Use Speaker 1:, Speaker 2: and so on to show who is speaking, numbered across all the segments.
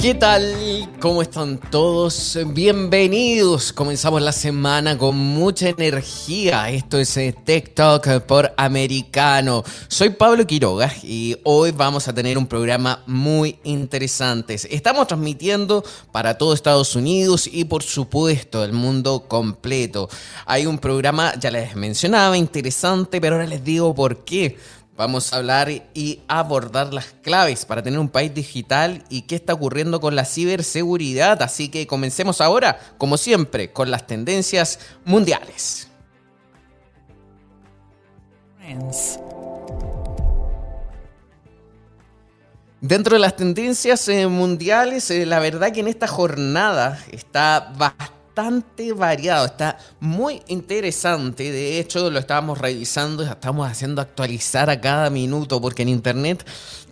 Speaker 1: ¿Qué tal? ¿Cómo están todos? Bienvenidos. Comenzamos la semana con mucha energía. Esto es eh, Talk por Americano. Soy Pablo Quiroga y hoy vamos a tener un programa muy interesante. Estamos transmitiendo para todo Estados Unidos y por supuesto el mundo completo. Hay un programa, ya les mencionaba, interesante, pero ahora les digo por qué. Vamos a hablar y abordar las claves para tener un país digital y qué está ocurriendo con la ciberseguridad. Así que comencemos ahora, como siempre, con las tendencias mundiales. Dentro de las tendencias eh, mundiales, eh, la verdad que en esta jornada está bastante bastante variado, está muy interesante. De hecho, lo estábamos revisando, estamos haciendo actualizar a cada minuto, porque en Internet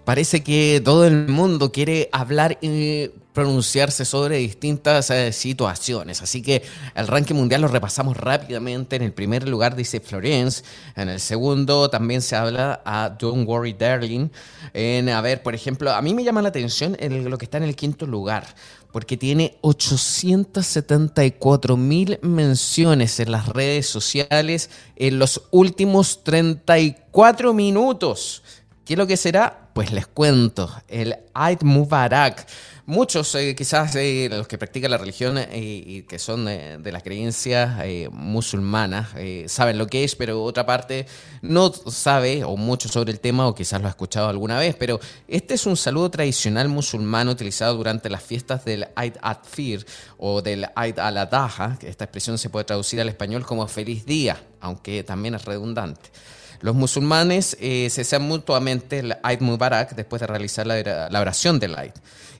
Speaker 1: parece que todo el mundo quiere hablar y pronunciarse sobre distintas eh, situaciones. Así que el ranking mundial lo repasamos rápidamente. En el primer lugar dice Florence. En el segundo también se habla a Don't Worry Darling. En, a ver, por ejemplo, a mí me llama la atención lo que está en el quinto lugar porque tiene 874 mil menciones en las redes sociales en los últimos 34 minutos. ¿Qué es lo que será? Pues les cuento, el Eid Mubarak Muchos, eh, quizás eh, los que practican la religión eh, y que son de las creencias musulmanas, saben lo que es, pero otra parte no sabe o mucho sobre el tema o quizás lo ha escuchado alguna vez. Pero este es un saludo tradicional musulmán utilizado durante las fiestas del Eid al-Fir o del Eid al-Adha. Esta expresión se puede traducir al español como feliz día, aunque también es redundante. Los musulmanes se desean mutuamente el Eid Mubarak después de realizar la, oración del Eid.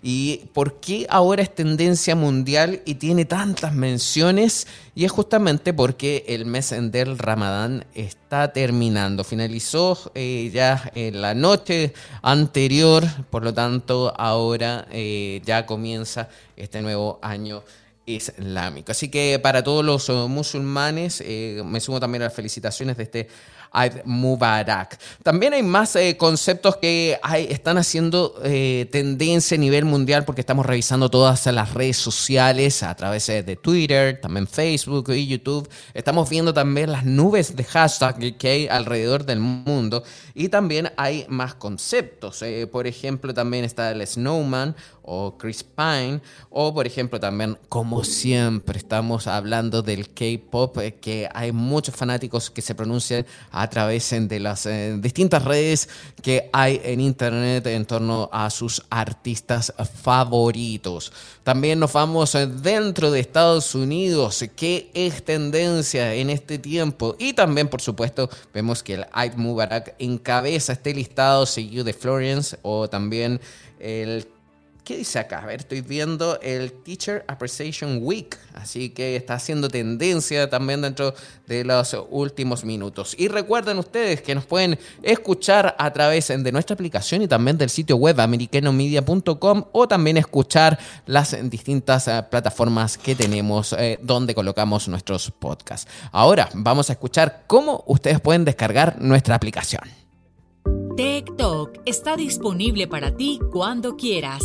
Speaker 1: ¿Y por qué ahora es tendencia mundial y tiene tantas menciones? Y es justamente porque el mes del Ramadán está terminando. Finalizó eh, ya en la noche anterior, por lo tanto ahora eh, ya comienza este nuevo año islámico. Así que para todos los musulmanes, eh, me sumo también a las felicitaciones de este Eid Mubarak. También hay más eh, conceptos que están haciendo eh, tendencia a nivel mundial porque estamos revisando todas las redes sociales a través de Twitter, también Facebook y YouTube. Estamos viendo también las nubes de hashtag que hay alrededor del mundo y también hay más conceptos. Eh, por ejemplo, también está el Snowman o Chris Pine, o por ejemplo también, como siempre, estamos hablando del K-Pop, que hay muchos fanáticos que se pronuncian a través de las eh, distintas redes que hay en internet en torno a sus artistas favoritos. También nos vamos eh, dentro de Estados Unidos, qué es tendencia en este tiempo. Y también, por supuesto, vemos que el Eid Mubarak encabeza este listado seguido de Florence o también el ¿Qué dice acá? A ver, estoy viendo el Teacher Appreciation Week, así que está haciendo tendencia también dentro de los últimos minutos. Y recuerden ustedes que nos pueden escuchar a través de nuestra aplicación y también del sitio web americanomedia.com o también escuchar las distintas eh, plataformas que tenemos eh, donde colocamos nuestros podcasts. Ahora vamos a escuchar cómo ustedes pueden descargar nuestra aplicación.
Speaker 2: TikTok está disponible para ti cuando quieras.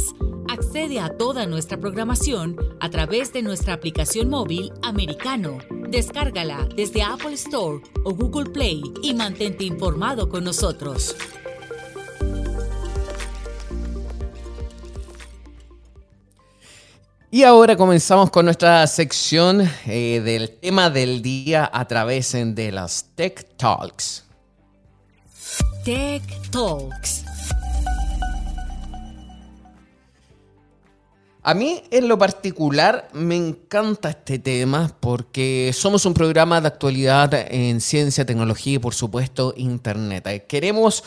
Speaker 2: Accede a toda nuestra programación a través de nuestra aplicación móvil americano. Descárgala desde Apple Store o Google Play y mantente informado con nosotros.
Speaker 1: Y ahora comenzamos con nuestra sección eh, del tema del día a través de las Tech Talks.
Speaker 2: Tech Talks.
Speaker 1: A mí en lo particular me encanta este tema porque somos un programa de actualidad en ciencia, tecnología y por supuesto Internet. Queremos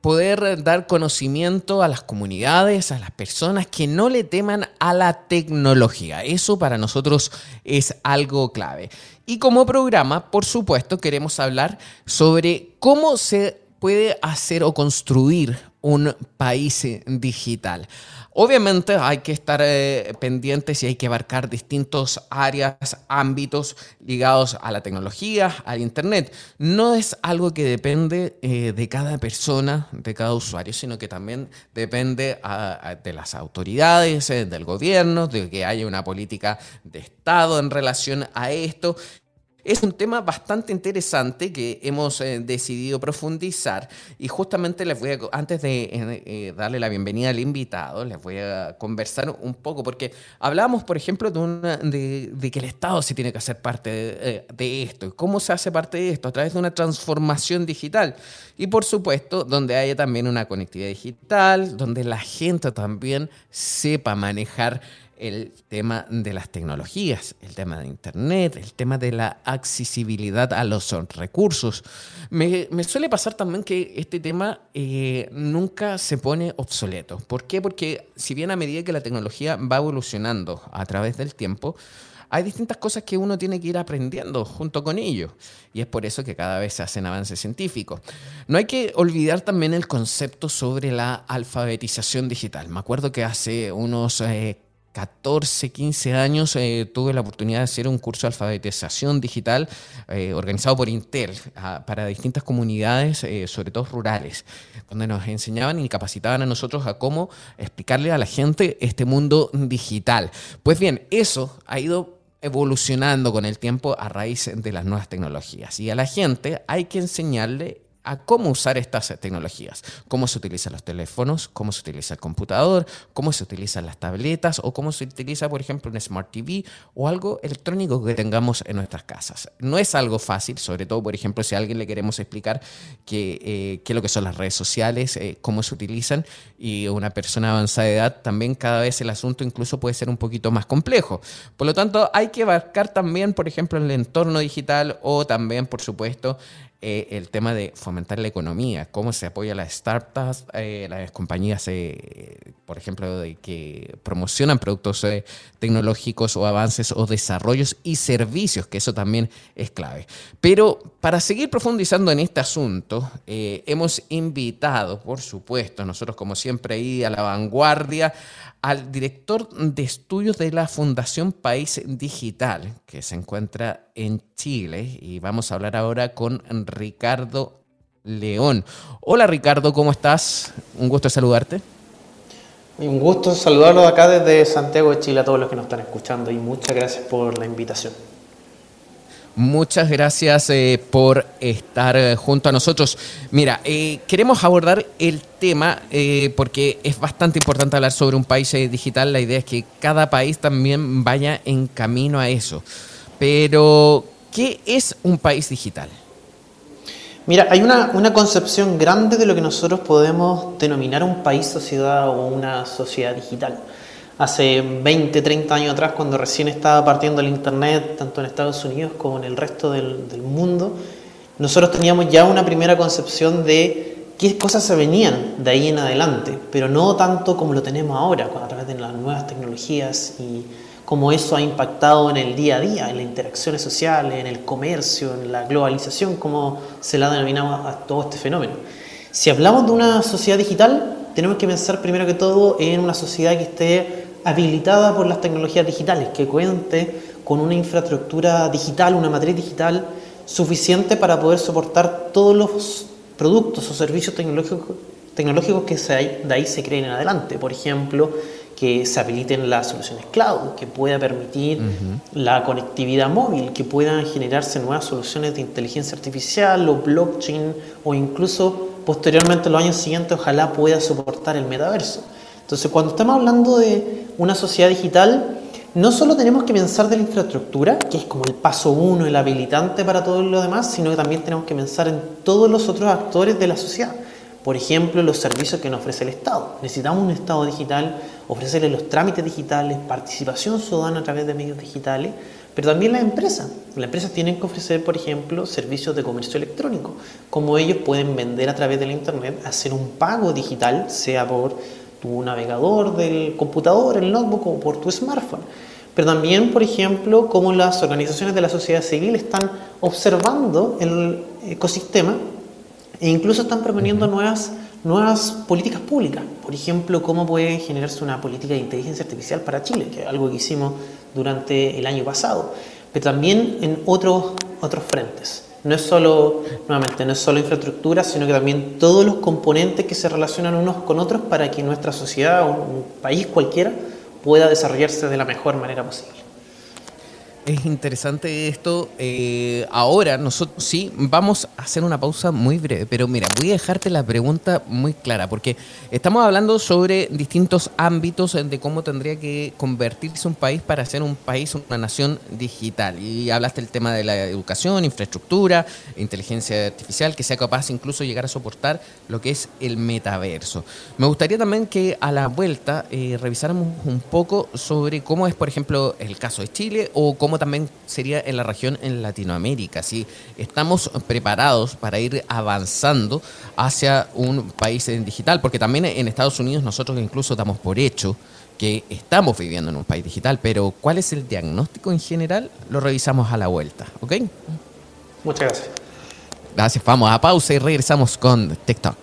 Speaker 1: poder dar conocimiento a las comunidades, a las personas que no le teman a la tecnología. Eso para nosotros es algo clave. Y como programa, por supuesto, queremos hablar sobre cómo se puede hacer o construir un país digital. Obviamente hay que estar eh, pendientes y hay que abarcar distintos áreas, ámbitos ligados a la tecnología, al Internet. No es algo que depende eh, de cada persona, de cada usuario, sino que también depende de las autoridades, eh, del gobierno, de que haya una política de Estado en relación a esto es un tema bastante interesante que hemos eh, decidido profundizar y justamente les voy a, antes de eh, eh, darle la bienvenida al invitado, les voy a conversar un poco porque hablamos, por ejemplo, de, que el Estado se tiene que hacer parte de, de, esto. ¿Y cómo se hace parte de esto? A través de una transformación digital. Y por supuesto, donde haya también una conectividad digital, donde la gente también sepa manejar el tema de las tecnologías, el tema de Internet, el tema de la accesibilidad a los recursos. Me, suele pasar también que este tema eh, nunca se pone obsoleto. ¿Por qué? Porque si bien a medida que la tecnología va evolucionando a través del tiempo, hay distintas cosas que uno tiene que ir aprendiendo junto con ello. Y es por eso que cada vez se hacen avances científicos. No hay que olvidar también el concepto sobre la alfabetización digital. Me acuerdo que hace unos... Eh, 14, 15 años eh, tuve la oportunidad de hacer un curso de alfabetización digital eh, organizado por Intel para distintas comunidades, eh, sobre todo rurales, donde nos enseñaban y capacitaban a nosotros a cómo explicarle a la gente este mundo digital. Pues bien, eso ha ido evolucionando con el tiempo a raíz de las nuevas tecnologías y a la gente hay que enseñarle a cómo usar estas tecnologías, cómo se utilizan los teléfonos, cómo se utiliza el computador, cómo se utilizan las tabletas o cómo se utiliza, por ejemplo, un Smart TV o algo electrónico que tengamos en nuestras casas. No es algo fácil, sobre todo, por ejemplo, si a alguien le queremos explicar qué, eh, qué es lo que son las redes sociales, eh, cómo se utilizan y una persona avanzada de edad, también cada vez el asunto incluso puede ser un poquito más complejo. Por lo tanto, hay que abarcar también, por ejemplo, el entorno digital o también, por supuesto, eh, el tema de fomentar la economía, cómo se apoya a las startups, eh, las compañías, eh, por ejemplo, de que promocionan productos tecnológicos o avances o desarrollos y servicios, que eso también es clave. Pero para seguir profundizando en este asunto, hemos invitado, por supuesto, nosotros como siempre ahí a la vanguardia, al director de estudios de la Fundación País Digital, que se encuentra en Chile, y vamos a hablar ahora con Ricardo León. Hola Ricardo, ¿cómo estás? Un gusto saludarte.
Speaker 3: Un gusto saludarlos acá desde Santiago de Chile a todos los que nos están escuchando y muchas gracias por la invitación.
Speaker 1: Muchas gracias eh, por estar eh, junto a nosotros. Mira, eh, queremos abordar el tema porque es bastante importante hablar sobre un país digital. La idea es que cada país también vaya en camino a eso. Pero, ¿qué es un país digital?
Speaker 3: Mira, hay una, una concepción grande de lo que nosotros podemos denominar un país, sociedad o una sociedad digital hace 20, 30 años atrás, cuando recién estaba partiendo el Internet, tanto en Estados Unidos como en el resto del, mundo, nosotros teníamos ya una primera concepción de qué cosas se venían de ahí en adelante, pero no tanto como lo tenemos ahora, a través de las nuevas tecnologías y cómo eso ha impactado en el día a día, en las interacciones sociales, en el comercio, en la globalización, como se la denominamos a todo este fenómeno. Si hablamos de una sociedad digital, tenemos que pensar primero que todo en una sociedad que esté habilitada por las tecnologías digitales, que cuente con una infraestructura digital, una matriz digital suficiente para poder soportar todos los productos o servicios tecnológicos, tecnológicos que de ahí se creen en adelante. Por ejemplo, que se habiliten las soluciones cloud, que pueda permitir la conectividad móvil, que puedan generarse nuevas soluciones de inteligencia artificial o blockchain o incluso posteriormente los años siguientes ojalá pueda soportar el metaverso. Entonces, cuando estamos hablando de una sociedad digital, no solo tenemos que pensar de la infraestructura, que es como el paso uno, el habilitante para todo lo demás, sino que también tenemos que pensar en todos los otros actores de la sociedad. Por ejemplo, los servicios que nos ofrece el Estado. Necesitamos un Estado digital, ofrecerle los trámites digitales, participación ciudadana a través de medios digitales, pero también las empresas. Las empresas tienen que ofrecer, por ejemplo, servicios de comercio electrónico, como ellos pueden vender a través de la Internet, hacer un pago digital, sea por tu navegador del computador, el notebook o por tu smartphone. Pero también, por ejemplo, cómo las organizaciones de la sociedad civil están observando el ecosistema e incluso están proponiendo nuevas, nuevas políticas públicas. Por ejemplo, cómo puede generarse una política de inteligencia artificial para Chile, que es algo que hicimos durante el año pasado, pero también en otros, otros frentes. No es solo, nuevamente, no es solo infraestructura, sino que también todos los componentes que se relacionan unos con otros para que nuestra sociedad o un país cualquiera pueda desarrollarse de la mejor manera posible.
Speaker 1: Es interesante esto. Eh, ahora nosotros sí vamos a hacer una pausa muy breve, pero mira, voy a dejarte la pregunta muy clara, porque estamos hablando sobre distintos ámbitos de cómo tendría que convertirse un país para ser un país, una nación digital. Y hablaste del tema de la educación, infraestructura, inteligencia artificial, que sea capaz incluso llegar a soportar lo que es el metaverso. Me gustaría también que a la vuelta eh, revisáramos un poco sobre cómo es, por ejemplo, el caso de Chile o cómo también sería en la región en Latinoamérica. Si estamos preparados para ir avanzando hacia un país digital, porque también en Estados Unidos nosotros incluso damos por hecho que estamos viviendo en un país digital, pero ¿cuál es el diagnóstico en general? Lo revisamos a la vuelta, ¿ok?
Speaker 3: Muchas gracias.
Speaker 1: Gracias, vamos a pausa y regresamos con TikTok.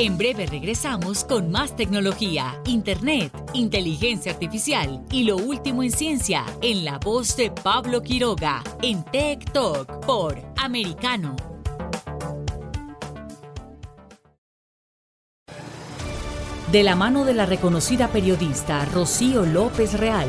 Speaker 2: En breve regresamos con más tecnología, internet, inteligencia artificial y lo último en ciencia en la voz de Pablo Quiroga en Tech Talk por Americano. De la mano de la reconocida periodista Rocío López Real,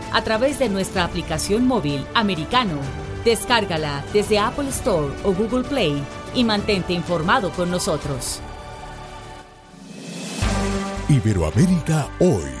Speaker 2: a través de nuestra aplicación móvil americano. Descárgala desde Apple Store o Google Play y mantente informado con nosotros.
Speaker 4: Iberoamérica hoy.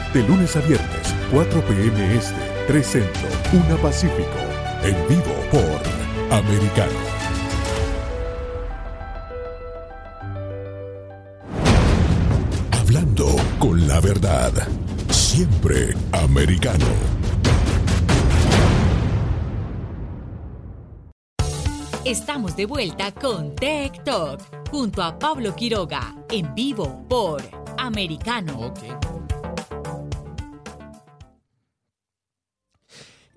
Speaker 4: de lunes a viernes, 4 p.m. Este, 3 Centro, 1 Pacífico. En vivo por Americano. Hablando con la verdad. Siempre americano.
Speaker 2: Estamos de vuelta con Tech Talk junto a Pablo Quiroga en vivo por Americano.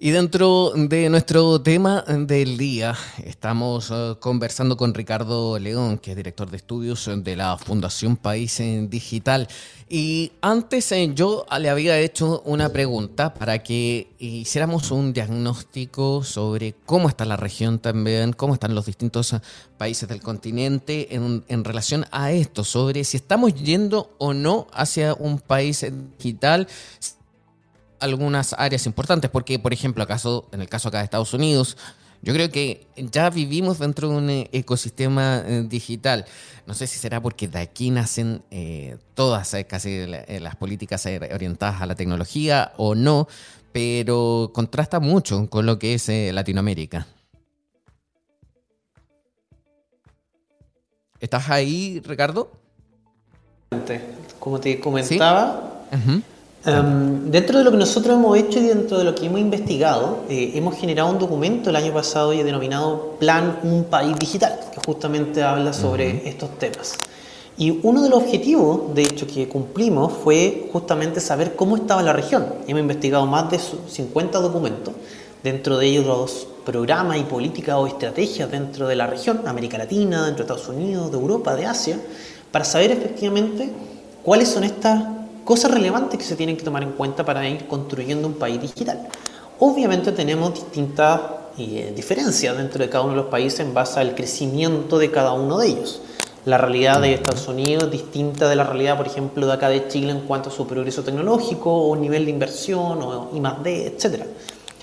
Speaker 1: Y dentro de nuestro tema del día, estamos uh, conversando con Ricardo León, que es director de estudios de la Fundación País Digital. Y antes eh, yo le había hecho una pregunta para que hiciéramos un diagnóstico sobre cómo está la región también, cómo están los distintos países del continente en, en relación a esto, sobre si estamos yendo o no hacia un país digital algunas áreas importantes, porque, por ejemplo, acaso, en el caso acá de Estados Unidos, yo creo que ya vivimos dentro de un eh, ecosistema eh, digital. No sé si será porque de aquí nacen eh, todas casi las políticas orientadas a la tecnología o no, pero contrasta mucho con lo que es Latinoamérica. ¿Estás ahí, Ricardo?
Speaker 3: Como te comentaba, Em, dentro de lo que nosotros hemos hecho y dentro de lo que hemos investigado, eh, hemos generado un documento el año pasado y denominado Plan Un País Digital, que justamente habla sobre estos temas. Y uno de los objetivos, de hecho, que cumplimos fue justamente saber cómo estaba la región. Hemos investigado más de 50 documentos, dentro de ellos los programas y políticas o estrategias dentro de la región, América Latina, dentro de Estados Unidos, de Europa, de Asia, para saber efectivamente cuáles son estas cosas relevantes que se tienen que tomar en cuenta para ir construyendo un país digital. Obviamente tenemos distintas eh, diferencias dentro de cada uno de los países en base al crecimiento de cada uno de ellos. La realidad de Estados Unidos es distinta de la realidad, por ejemplo, de acá de Chile en cuanto a su progreso tecnológico o nivel de inversión o I más D, etc.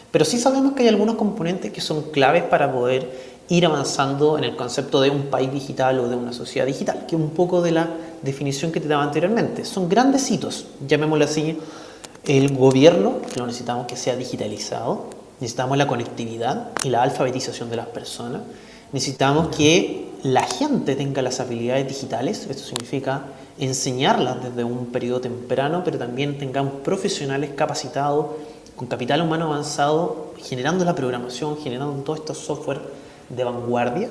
Speaker 3: Pero sí sabemos que hay algunos componentes que son claves para poder ir avanzando en el concepto de un país digital o de una sociedad digital, que es un poco de la definición que te daba anteriormente. Son grandes hitos, llamémoslo así, el gobierno, que lo necesitamos que sea digitalizado, necesitamos la conectividad y la alfabetización de las personas, necesitamos que la gente tenga las habilidades digitales, esto significa enseñarlas desde un periodo temprano, pero también tengamos profesionales capacitados con capital humano avanzado, generando la programación, generando todo estos software de vanguardia,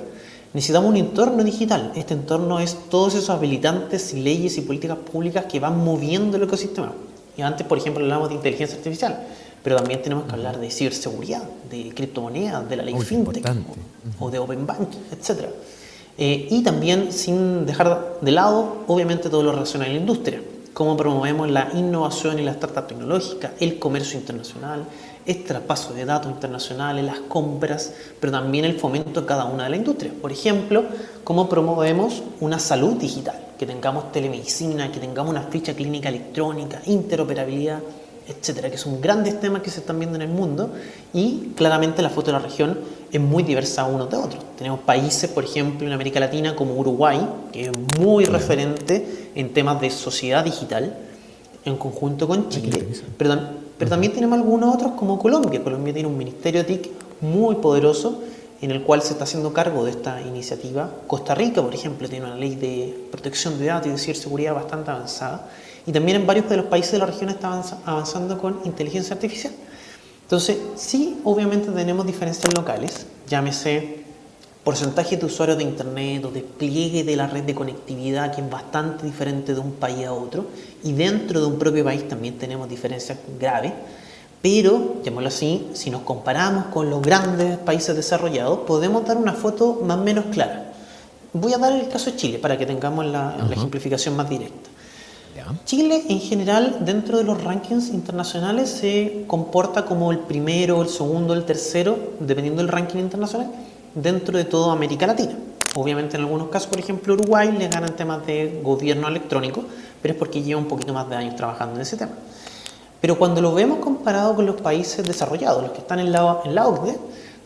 Speaker 3: necesitamos un entorno digital. Este entorno es todos esos habilitantes leyes y políticas públicas que van moviendo el ecosistema. Y antes, por ejemplo, hablábamos de inteligencia artificial, pero también tenemos que hablar de ciberseguridad, de criptomonedas, de la ley fintech o, de open banking, etc. Eh, y también, sin dejar de lado, obviamente, todo lo relacionado a la industria. Cómo promovemos la innovación y la startup tecnológica, el comercio internacional, este traspaso de datos internacionales, las compras, pero también el fomento de cada una de las industrias. Por ejemplo, cómo promovemos una salud digital, que tengamos telemedicina, que tengamos una ficha clínica electrónica, interoperabilidad, etcétera, que son grandes temas que se están viendo en el mundo y claramente la foto de la región es muy diversa unos de otros. Tenemos países, por ejemplo, en América Latina como Uruguay, que es muy referente en temas de sociedad digital, en conjunto con Chile, pero pero también tenemos algunos otros como Colombia. Colombia tiene un ministerio TIC muy poderoso en el cual se está haciendo cargo de esta iniciativa. Costa Rica, por ejemplo, tiene una ley de protección de datos y de ciberseguridad bastante avanzada. Y también en varios de los países de la región está avanzando con inteligencia artificial. Entonces, sí, obviamente tenemos diferencias locales, llámese porcentaje de usuarios de Internet o despliegue de la red de conectividad que es bastante diferente de un país a otro y dentro de un propio país también tenemos diferencias graves, pero, llamémoslo así, si nos comparamos con los grandes países desarrollados, podemos dar una foto más o menos clara. Voy a dar el caso de Chile para que tengamos la, ejemplificación más directa. Chile en general dentro de los rankings internacionales se comporta como el primero, el segundo, el tercero, dependiendo del ranking internacional, dentro de toda América Latina. Obviamente en algunos casos, por ejemplo, Uruguay le ganan temas de gobierno electrónico, pero es porque lleva un poquito más de años trabajando en ese tema. Pero cuando lo vemos comparado con los países desarrollados, los que están en la, en la OCDE,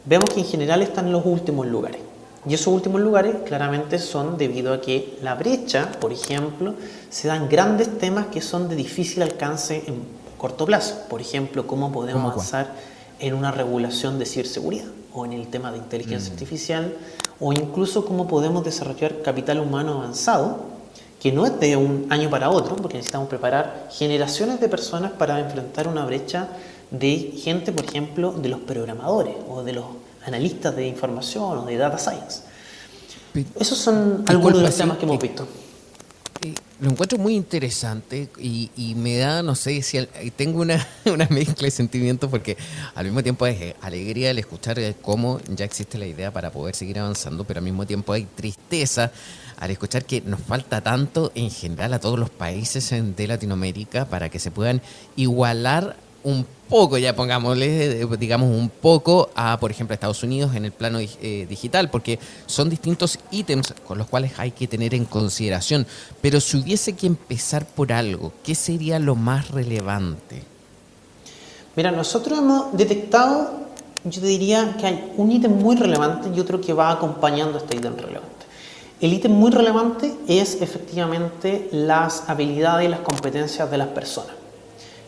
Speaker 3: vemos que en general están en los últimos lugares. Y esos últimos lugares claramente son debido a que la brecha, por ejemplo, se dan grandes temas que son de difícil alcance en corto plazo. Por ejemplo, cómo podemos avanzar en una regulación de ciberseguridad o en el tema de inteligencia mm. artificial o incluso cómo podemos desarrollar capital humano avanzado que no es de un año para otro, porque necesitamos preparar generaciones de personas para enfrentar una brecha de gente, por ejemplo, de los programadores o de los analistas de información o de data science. Esos son algunos de los temas que hemos visto.
Speaker 1: Lo encuentro muy interesante y, me da, no sé, si tengo una, una, mezcla de sentimientos porque al mismo tiempo es alegría el escuchar cómo ya existe la idea para poder seguir avanzando, pero al mismo tiempo hay tristeza al escuchar que nos falta tanto en general a todos los países de Latinoamérica para que se puedan igualar un poco, ya pongámosle, eh, digamos, un poco a, por ejemplo, Estados Unidos en el plano eh, digital, porque son distintos ítems con los cuales hay que tener en consideración. Pero si hubiese que empezar por algo, ¿qué sería lo más relevante?
Speaker 3: Mira, nosotros hemos detectado, yo diría que hay un ítem muy relevante y otro que va acompañando este ítem relevante. El ítem muy relevante es efectivamente las habilidades y las competencias de las personas.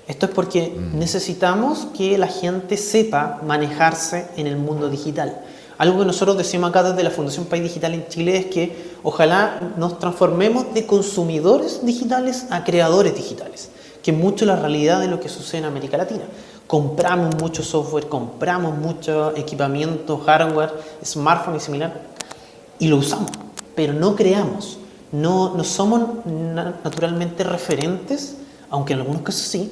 Speaker 3: Esto es porque mm. necesitamos que la gente sepa manejarse en el mundo digital. Algo que nosotros decimos acá desde la Fundación País Digital en Chile es que ojalá nos transformemos de consumidores digitales a creadores digitales, que es mucho la realidad de lo que sucede en América Latina. Compramos mucho software, compramos mucho equipamiento, hardware, smartphone y similar, y lo usamos, pero no creamos. No, no somos naturalmente referentes, aunque en algunos casos sí,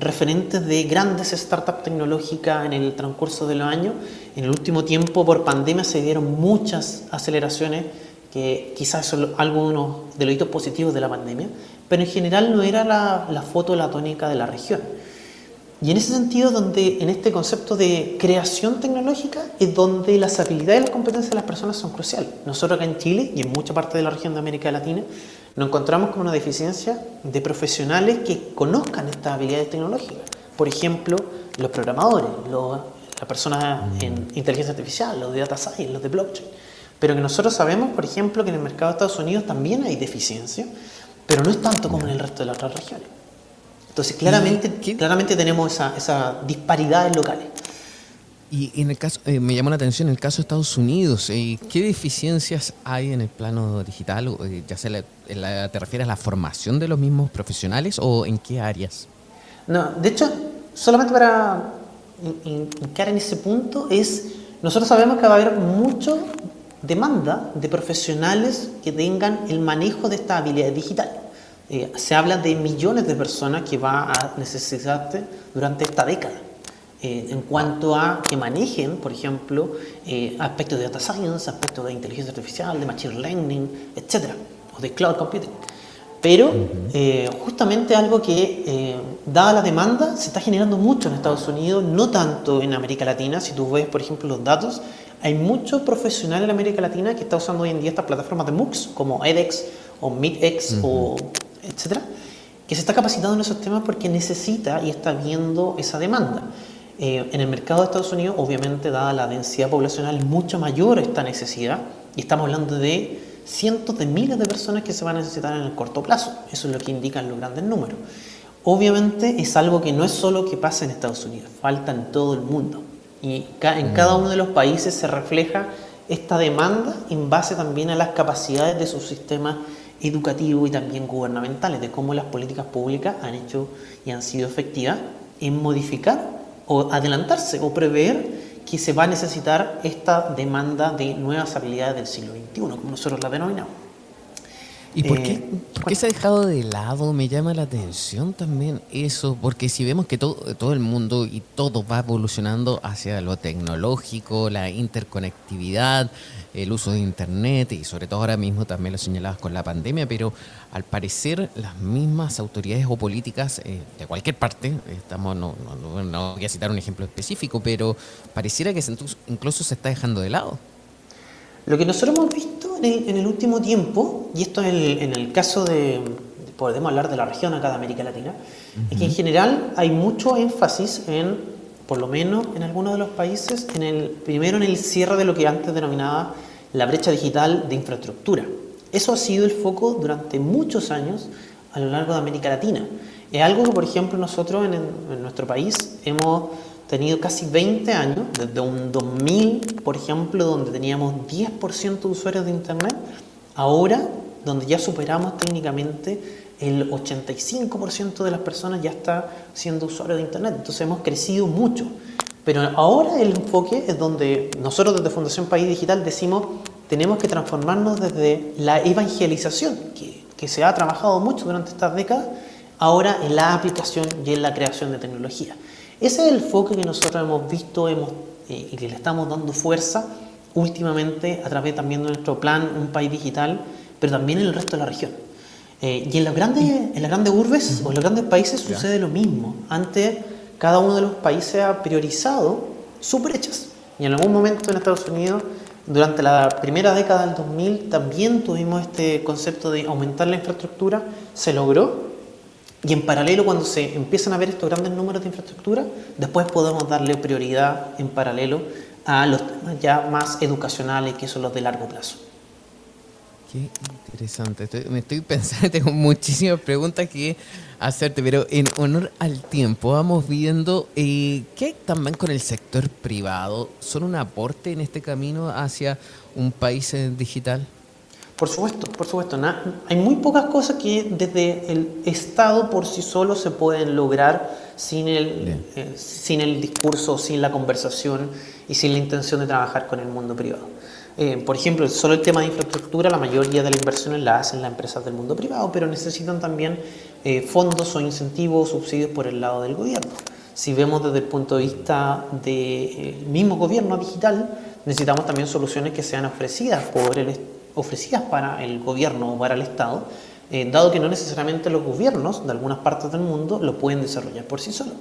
Speaker 3: referentes de grandes startups tecnológicas en el transcurso de los años. En el último tiempo, por pandemia, se dieron muchas aceleraciones, que quizás son algunos de los hitos positivos de la pandemia, pero en general no era la, la foto la tónica de la región. Y en ese sentido, donde en este concepto de creación tecnológica es donde las habilidades y las competencias de las personas son cruciales. Nosotros acá en Chile y en mucha parte de la región de América Latina nos encontramos con una deficiencia de profesionales que conozcan estas habilidades tecnológicas. Por ejemplo, los programadores, las personas en inteligencia artificial, los de data science, los de blockchain. Pero que nosotros sabemos, por ejemplo, que en el mercado de Estados Unidos también hay deficiencia, pero no es tanto como en el resto de las otras regiones. Entonces, claramente, claramente tenemos esa, esa disparidades locales.
Speaker 1: Y en el caso, eh, me llamó la atención el caso de Estados Unidos. Eh, ¿Qué deficiencias hay en el plano digital? Eh, ya sea ¿Te refieres a la formación de los mismos profesionales o en qué áreas?
Speaker 3: No, de hecho, solamente para indicar en ese punto es, nosotros sabemos que va a haber mucha demanda de profesionales que tengan el manejo de esta habilidad digital. se habla de millones de personas que va a necesitarse durante esta década. Eh, en cuanto a que manejen, por ejemplo, eh, aspectos de data science, aspectos de inteligencia artificial, de machine learning, etcétera, o de cloud computing. Pero eh, justamente algo que, dada la demanda, se está generando mucho en Estados Unidos, no tanto en América Latina. Si tú ves, por ejemplo, los datos, hay mucho profesional en América Latina que está usando hoy en día estas plataformas de MOOCs, como edX o MeetX, o etcétera, que se está capacitando en esos temas porque necesita y está viendo esa demanda. Eh, en el mercado de Estados Unidos, obviamente, dada la densidad poblacional, es mucho mayor esta necesidad y estamos hablando de cientos de miles de personas que se van a necesitar en el corto plazo. Eso es lo que indican los grandes números. Obviamente es algo que no es solo que pasa en Estados Unidos, falta en todo el mundo. Y en cada uno de los países se refleja esta demanda en base también a las capacidades de sus sistemas educativos y también gubernamentales, de cómo las políticas públicas han hecho y han sido efectivas en modificar o adelantarse o prever que se va a necesitar esta demanda de nuevas habilidades del siglo XXI, como nosotros la denominamos.
Speaker 1: ¿Y por, qué, eh, se ha dejado de lado? Me llama la atención también eso, porque si vemos que todo, todo el mundo y todo va evolucionando hacia lo tecnológico, la interconectividad, el uso de Internet y sobre todo ahora mismo también lo señalabas con la pandemia, pero al parecer las mismas autoridades o políticas eh, de cualquier parte, estamos no, no, no, voy a citar un ejemplo específico, pero pareciera que incluso se está dejando de lado.
Speaker 3: Lo que nosotros hemos visto en el, último tiempo, y esto en el, en el caso de, podemos hablar de la región acá de América Latina, es que en general hay mucho énfasis en por lo menos en algunos de los países, en el, primero en el cierre de lo que antes denominaba la brecha digital de infraestructura. Eso ha sido el foco durante muchos años a lo largo de América Latina. Es algo que, por ejemplo, nosotros en, nuestro país hemos tenido casi 20 años, desde un 2000, por ejemplo, donde teníamos 10% de usuarios de Internet, ahora donde ya superamos técnicamente el 85% de las personas ya está siendo usuario de Internet. Entonces hemos crecido mucho. Pero ahora el enfoque es donde nosotros desde Fundación País Digital decimos tenemos que transformarnos desde la evangelización, que que se ha trabajado mucho durante estas décadas, ahora en la aplicación y en la creación de tecnología. Ese es el foco que nosotros hemos visto hemos, eh, y que le estamos dando fuerza últimamente a través también de nuestro plan Un País Digital, pero también en el resto de la región. Eh, y en las grandes, en las grandes urbes o en los grandes países sucede lo mismo. Antes, cada uno de los países ha priorizado sus brechas. Y en algún momento en Estados Unidos, durante la primera década del 2000, también tuvimos este concepto de aumentar la infraestructura, se logró. Y en paralelo, cuando se empiezan a ver estos grandes números de infraestructura, después podemos darle prioridad en paralelo a los temas ya más educacionales, que son los de largo plazo.
Speaker 1: Qué interesante. me estoy pensando, tengo muchísimas preguntas que hacerte, pero en honor al tiempo, vamos viendo eh, qué también con el sector privado. ¿Son un aporte en este camino hacia un país eh, digital?
Speaker 3: Por supuesto, por supuesto. hay muy pocas cosas que desde el Estado por sí solo se pueden lograr sin el, eh, sin el discurso, sin la conversación y sin la intención de trabajar con el mundo privado. Eh, por ejemplo, solo el tema de infraestructura, la mayoría de las inversiones la hacen las empresas del mundo privado, pero necesitan también eh, fondos o incentivos, subsidios por el lado del gobierno. Si vemos desde el punto de vista del mismo gobierno digital, necesitamos también soluciones que sean ofrecidas, por el, ofrecidas para el gobierno o para el Estado, dado que no necesariamente los gobiernos de algunas partes del mundo lo pueden desarrollar por sí solos.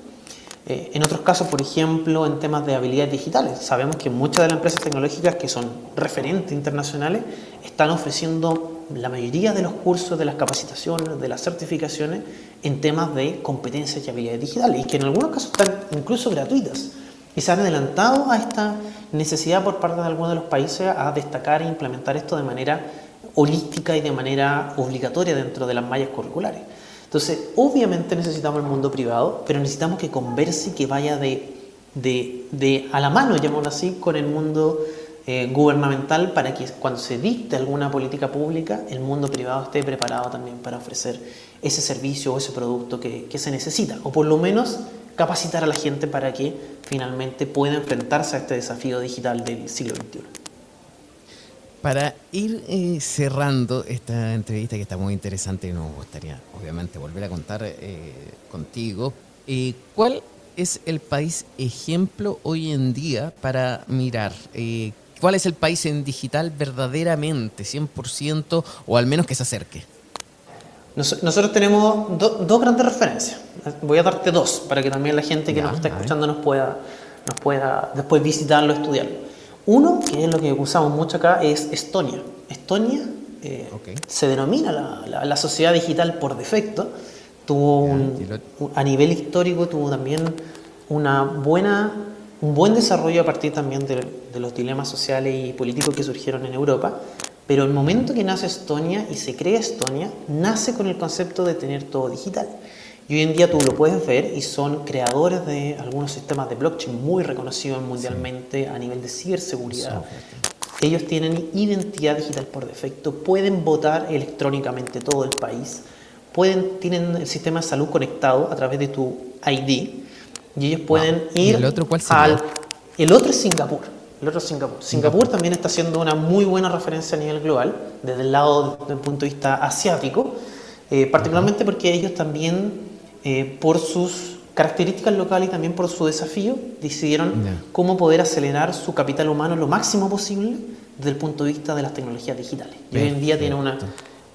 Speaker 3: Eh, en otros casos, por ejemplo, en temas de habilidades digitales, sabemos que muchas de las empresas tecnológicas que son referentes internacionales están ofreciendo la mayoría de los cursos, de las capacitaciones, de las certificaciones en temas de competencias y habilidades digitales, y que en algunos casos están incluso gratuitas. Y se han adelantado a esta necesidad por parte de algunos de los países a destacar e implementar esto de manera holística y de manera obligatoria dentro de las mallas curriculares. Entonces, obviamente necesitamos el mundo privado, pero necesitamos que converse y que vaya de, de, a la mano, llamémoslo así, con el mundo eh, gubernamental para que cuando se dicte alguna política pública, el mundo privado esté preparado también para ofrecer ese servicio o ese producto que se necesita, o por lo menos capacitar a la gente para que finalmente pueda enfrentarse a este desafío digital del siglo XXI.
Speaker 1: Para ir eh, cerrando esta entrevista que está muy interesante, nos gustaría obviamente volver a contar eh, contigo, eh, ¿cuál es el país ejemplo hoy en día para mirar? ¿Cuál es el país en digital verdaderamente, 100% o al menos que se acerque?
Speaker 3: Nosotros tenemos dos grandes referencias. Voy a darte dos para que también la gente que nos está escuchando nos pueda, nos pueda después visitarlo, estudiarlo. Uno, que es lo que usamos mucho acá, es Estonia. Estonia eh, se denomina la, sociedad digital por defecto. Tuvo un, a nivel histórico tuvo también una buena, un buen desarrollo a partir también de, de los dilemas sociales y políticos que surgieron en Europa. Pero el momento que nace Estonia y se crea Estonia, nace con el concepto de tener todo digital. Y hoy en día tú lo puedes ver y son creadores de algunos sistemas de blockchain muy reconocidos mundialmente a nivel de ciberseguridad. Ellos tienen identidad digital por defecto, pueden votar electrónicamente todo el país, pueden, tienen el sistema de salud conectado a través de tu ID y ellos pueden ir
Speaker 1: el otro
Speaker 3: al... El otro es Singapur. El otro es Singapur. Singapur también está siendo una muy buena referencia a nivel global, desde el lado, desde el punto de vista asiático, eh, particularmente porque ellos también eh, por sus características locales y también por su desafío, decidieron cómo poder acelerar su capital humano lo máximo posible desde el punto de vista de las tecnologías digitales. Y hoy en día tiene una,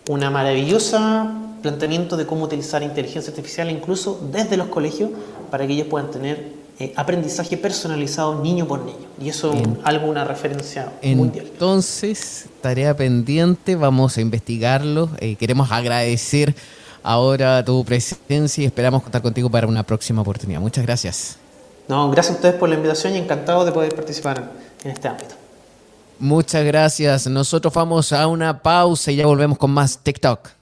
Speaker 3: una maravillosa planteamiento de cómo utilizar inteligencia artificial incluso desde los colegios para que ellos puedan tener eh, aprendizaje personalizado niño por niño. Y eso es algo, una referencia mundial.
Speaker 1: Entonces, tarea pendiente, vamos a investigarlo. Eh, queremos agradecer ahora tu presencia y esperamos contar contigo para una próxima oportunidad. Muchas gracias.
Speaker 3: No, gracias a ustedes por la invitación y encantado de poder participar en este ámbito.
Speaker 1: Muchas gracias. Nosotros vamos a una pausa y ya volvemos con más TikTok.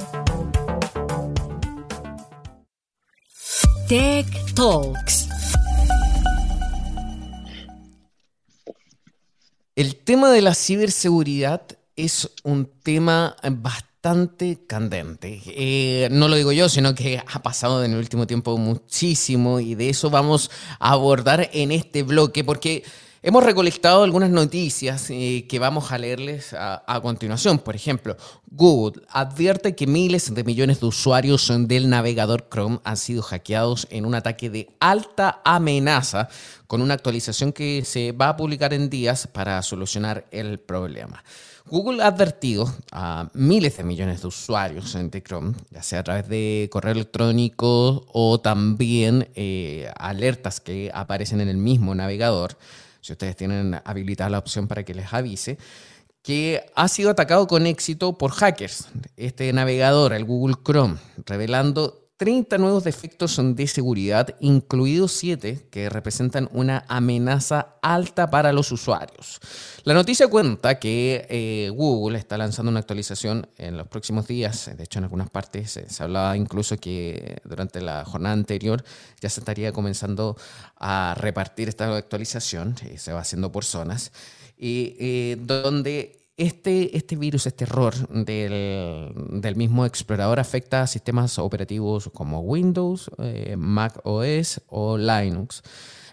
Speaker 2: Tech Talks.
Speaker 1: El tema de la ciberseguridad es un tema bastante candente. Eh, no lo digo yo, sino que ha pasado en el último tiempo muchísimo y de eso vamos a abordar en este bloque porque Hemos recolectado algunas noticias eh, que vamos a leerles a, continuación. Por ejemplo, Google advierte que miles de millones de usuarios del navegador Chrome han sido hackeados en un ataque de alta amenaza con una actualización que se va a publicar en días para solucionar el problema. Google ha advertido a miles de millones de usuarios de Chrome, ya sea a través de correo electrónico o también eh, alertas que aparecen en el mismo navegador, si ustedes tienen habilitada la opción para que les avise, que ha sido atacado con éxito por hackers. Este navegador, el Google Chrome, revelando 30 nuevos defectos de seguridad, incluidos 7 que representan una amenaza alta para los usuarios. La noticia cuenta que eh, Google está lanzando una actualización en los próximos días. De hecho, en algunas partes se hablaba incluso que durante la jornada anterior ya se estaría comenzando a repartir esta actualización. Eh, se va haciendo por zonas. Y eh, donde este, este virus, este error del, mismo explorador afecta a sistemas operativos como Windows, eh, Mac OS o Linux,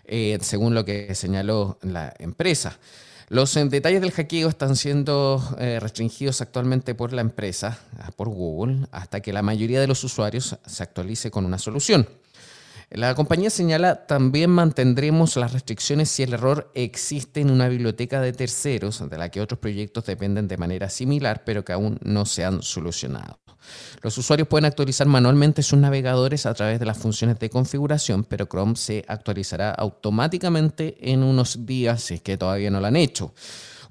Speaker 1: eh, según lo que señaló la empresa. Los eh, detalles del hackeo están siendo restringidos actualmente por la empresa, por Google, hasta que la mayoría de los usuarios se actualice con una solución. La compañía señala, también mantendremos las restricciones si el error existe en una biblioteca de terceros, de la que otros proyectos dependen de manera similar, pero que aún no se han solucionado. Los usuarios pueden actualizar manualmente sus navegadores a través de las funciones de configuración, pero Chrome se actualizará automáticamente en unos días si es que todavía no lo han hecho.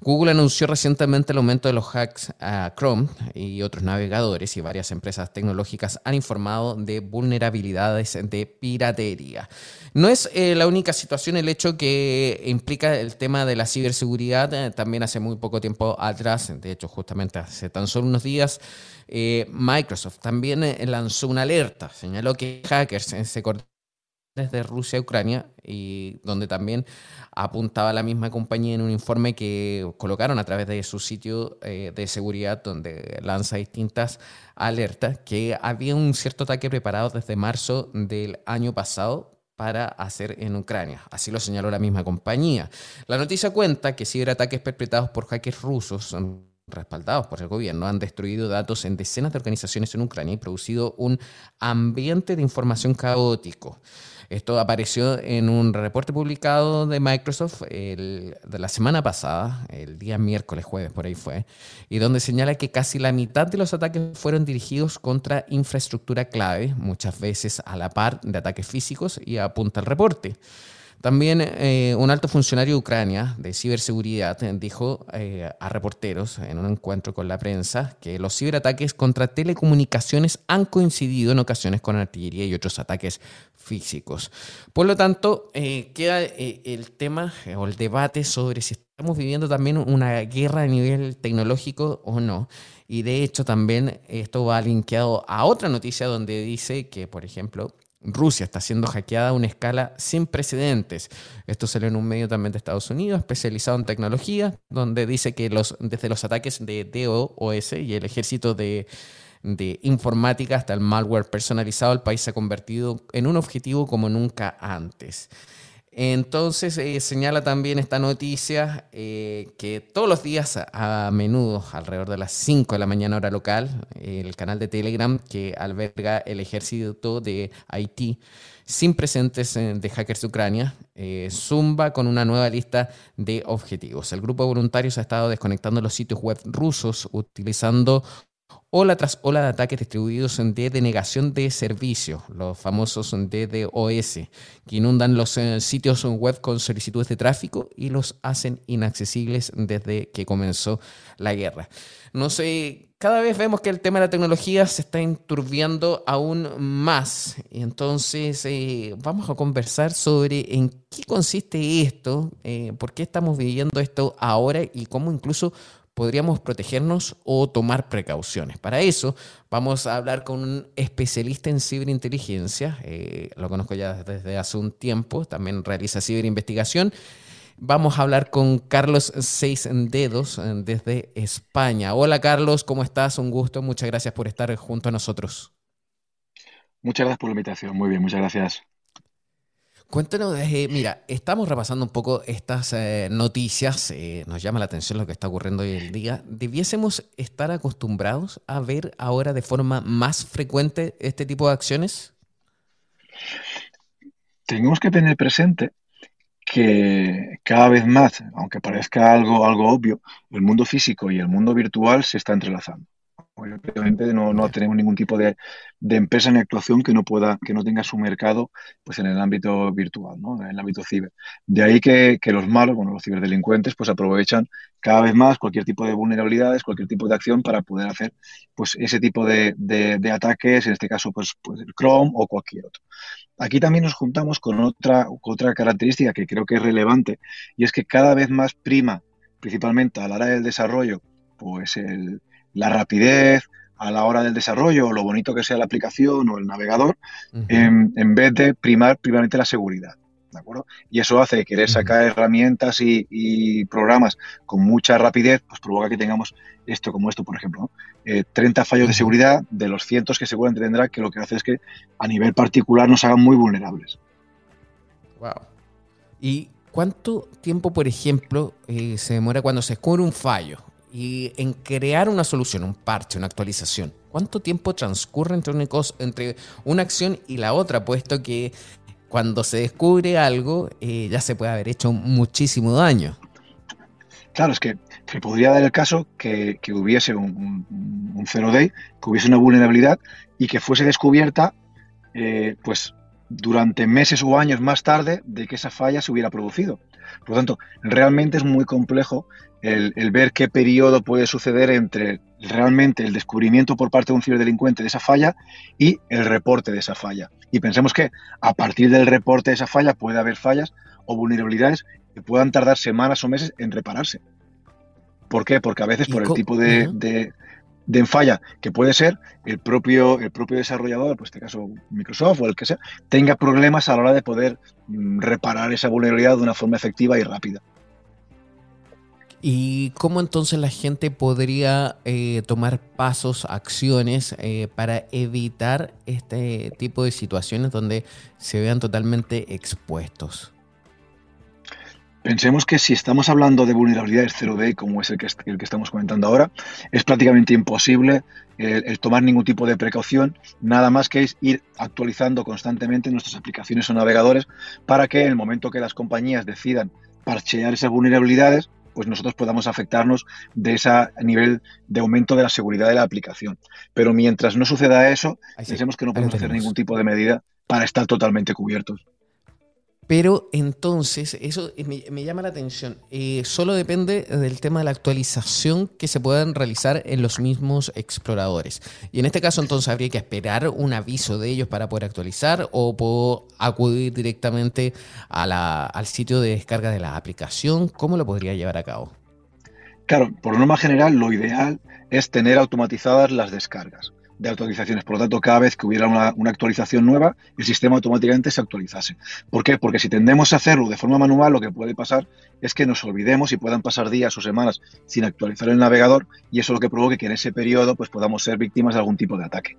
Speaker 1: Google anunció recientemente el aumento de los hacks a Chrome y otros navegadores y varias empresas tecnológicas han informado de vulnerabilidades de piratería. No es eh, la única situación el hecho que implica el tema de la ciberseguridad. Eh, también hace muy poco tiempo atrás, de hecho justamente hace tan solo unos días, eh, Microsoft también lanzó una alerta. Señaló que hackers se desde Rusia a Ucrania y donde también apuntaba la misma compañía en un informe que colocaron a través de su sitio eh, de seguridad donde lanza distintas alertas que había un cierto ataque preparado desde marzo del año pasado para hacer en Ucrania. Así lo señaló la misma compañía. La noticia cuenta que ciberataques perpetrados por hackers rusos respaldados por el gobierno, han destruido datos en decenas de organizaciones en Ucrania y producido un ambiente de información caótico. Esto apareció en un reporte publicado de Microsoft de la semana pasada, el día miércoles, jueves, por ahí fue, y donde señala que casi la mitad de los ataques fueron dirigidos contra infraestructura clave, muchas veces a la par de ataques físicos, y apunta el reporte. También eh, un alto funcionario de Ucrania de ciberseguridad dijo eh, a reporteros en un encuentro con la prensa que los ciberataques contra telecomunicaciones han coincidido en ocasiones con artillería y otros ataques físicos. Por lo tanto, eh, queda el tema o el debate sobre si estamos viviendo también una guerra a nivel tecnológico o no. Y de hecho también esto va linkeado a otra noticia donde dice que, por ejemplo, Rusia está siendo hackeada a una escala sin precedentes. Esto salió en un medio también de Estados Unidos, especializado en tecnología, donde dice que los, desde los ataques de DOS y el ejército de, de informática hasta el malware personalizado, el país se ha convertido en un objetivo como nunca antes. Entonces eh, señala también esta noticia eh, que todos los días, a, menudo, alrededor de las 5 de la mañana hora local, el canal de Telegram que alberga el ejército de Haití, sin presentes eh, de hackers de Ucrania, zumba con una nueva lista de objetivos. El grupo de voluntarios ha estado desconectando los sitios web rusos utilizando ola tras ola de ataques distribuidos de denegación de servicio, los famosos DDoS, que inundan los eh, sitios web con solicitudes de tráfico y los hacen inaccesibles desde que comenzó la guerra. No sé, cada vez vemos que el tema de la tecnología se está enturbiando aún más. Entonces, eh, vamos a conversar sobre en qué consiste esto, eh, por qué estamos viviendo esto ahora y cómo incluso podríamos protegernos o tomar precauciones. Para eso vamos a hablar con un especialista en ciberinteligencia, eh, lo conozco ya desde hace un tiempo, también realiza ciberinvestigación. Vamos a hablar con Carlos Seis Dedos eh, desde España. Hola Carlos, ¿cómo estás? Un gusto, muchas gracias por estar junto a nosotros.
Speaker 5: Muchas gracias por la invitación, muy bien, muchas gracias.
Speaker 1: Cuéntanos, eh, mira, estamos repasando un poco estas eh, noticias, eh, nos llama la atención lo que está ocurriendo hoy en día. ¿Debiésemos estar acostumbrados a ver ahora de forma más frecuente este tipo de acciones?
Speaker 5: Tenemos que tener presente que cada vez más, aunque parezca algo, algo obvio, el mundo físico y el mundo virtual se está entrelazando. Obviamente no, no tenemos ningún tipo de, empresa ni actuación que no pueda, que no tenga su mercado pues en el ámbito virtual, ¿no? en el ámbito ciber. De ahí que, los malos, bueno, los ciberdelincuentes, pues aprovechan cada vez más cualquier tipo de vulnerabilidades, cualquier tipo de acción para poder hacer pues ese tipo de, ataques, en este caso pues, pues el Chrome o cualquier otro. Aquí también nos juntamos con otra, otra característica que creo que es relevante y es que cada vez más prima, principalmente a la hora del desarrollo, pues el, la rapidez a la hora del desarrollo, o lo bonito que sea la aplicación o el navegador, en, vez de primar primeramente la seguridad. ¿De acuerdo? Y eso hace que querer sacar herramientas y, programas con mucha rapidez, pues provoca que tengamos esto como esto, por ejemplo. 30 eh, fallos de seguridad de los cientos que seguramente tendrá, que lo que hace es que a nivel particular nos hagan muy vulnerables.
Speaker 1: Wow. ¿Y cuánto tiempo, por ejemplo, eh, se demora cuando se descubre un fallo? Y en crear una solución, un parche, una actualización. ¿Cuánto tiempo transcurre entre una, entre una acción y la otra? Puesto que cuando se descubre algo eh, ya se puede haber hecho muchísimo daño.
Speaker 5: Claro, es que podría dar el caso que, hubiese un, un, zero day, que hubiese una vulnerabilidad y que fuese descubierta, eh, pues durante meses o años más tarde de que esa falla se hubiera producido. Por lo tanto, realmente es muy complejo el, ver qué periodo puede suceder entre realmente el descubrimiento por parte de un ciberdelincuente de esa falla y el reporte de esa falla. Y pensemos que a partir del reporte de esa falla puede haber fallas o vulnerabilidades que puedan tardar semanas o meses en repararse. ¿Por qué? Porque a veces por el tipo de, de falla que puede ser el propio, el propio desarrollador, pues en este caso Microsoft o el que sea, tenga problemas a la hora de poder mm, reparar esa vulnerabilidad de una forma efectiva y rápida.
Speaker 1: ¿Y cómo entonces la gente podría eh, tomar pasos, acciones eh, para evitar este tipo de situaciones donde se vean totalmente expuestos?
Speaker 5: Pensemos que si estamos hablando de vulnerabilidades 0D, como es el que, el que estamos comentando ahora, es prácticamente imposible el, tomar ningún tipo de precaución, nada más que es ir actualizando constantemente nuestras aplicaciones o navegadores para que en el momento que las compañías decidan parchear esas vulnerabilidades, pues nosotros podamos afectarnos de ese nivel de aumento de la seguridad de la aplicación. Pero mientras no suceda eso, pensemos que no podemos hacer ningún tipo de medida para estar totalmente cubiertos.
Speaker 1: Pero entonces, eso me, llama la atención. Eh, solo depende del tema de la actualización que se puedan realizar en los mismos exploradores. Y en este caso, entonces, habría que esperar un aviso de ellos para poder actualizar o puedo acudir directamente al sitio de descarga de la aplicación. ¿Cómo lo podría llevar a cabo?
Speaker 5: Claro, por norma general, lo ideal es tener automatizadas las descargas de actualizaciones. Por lo tanto, cada vez que hubiera una, actualización nueva, el sistema automáticamente se actualizase. ¿Por qué? Porque si tendemos a hacerlo de forma manual, lo que puede pasar es que nos olvidemos y puedan pasar días o semanas sin actualizar el navegador y eso es lo que provoque que en ese periodo pues, podamos ser víctimas de algún tipo de ataque.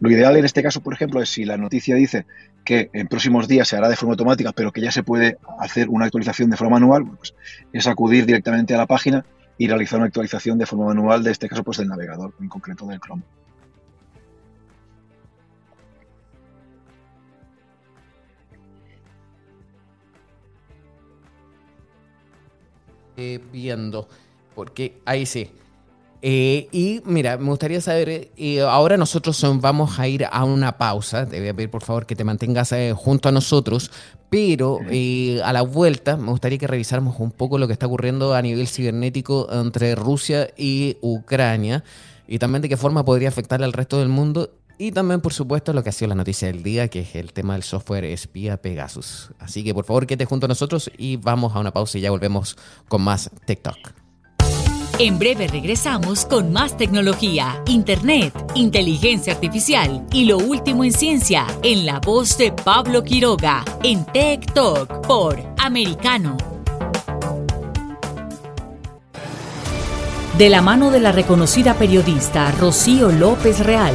Speaker 5: Lo ideal en este caso, por ejemplo, es si la noticia dice que en próximos días se hará de forma automática, pero que ya se puede hacer una actualización de forma manual, pues es acudir directamente a la página y realizar una actualización de forma manual, de este caso, pues del navegador, en concreto del Chrome.
Speaker 1: Eh, viendo, porque ahí sí. Eh, y mira, me gustaría saber, eh, ahora nosotros vamos a ir a una pausa, te voy a pedir por favor que te mantengas junto a nosotros, pero a la vuelta me gustaría que revisáramos un poco lo que está ocurriendo a nivel cibernético entre Rusia y Ucrania y también de qué forma podría afectar al resto del mundo y también, por supuesto, lo que ha sido la noticia del día, que es el tema del software espía Pegasus. Así que, por favor, quédate junto a nosotros y vamos a una pausa y ya volvemos con más TikTok.
Speaker 2: En breve regresamos con más tecnología, internet, inteligencia artificial y lo último en ciencia en la voz de Pablo Quiroga en Tech Talk por Americano. De la mano de la reconocida periodista Rocío López Real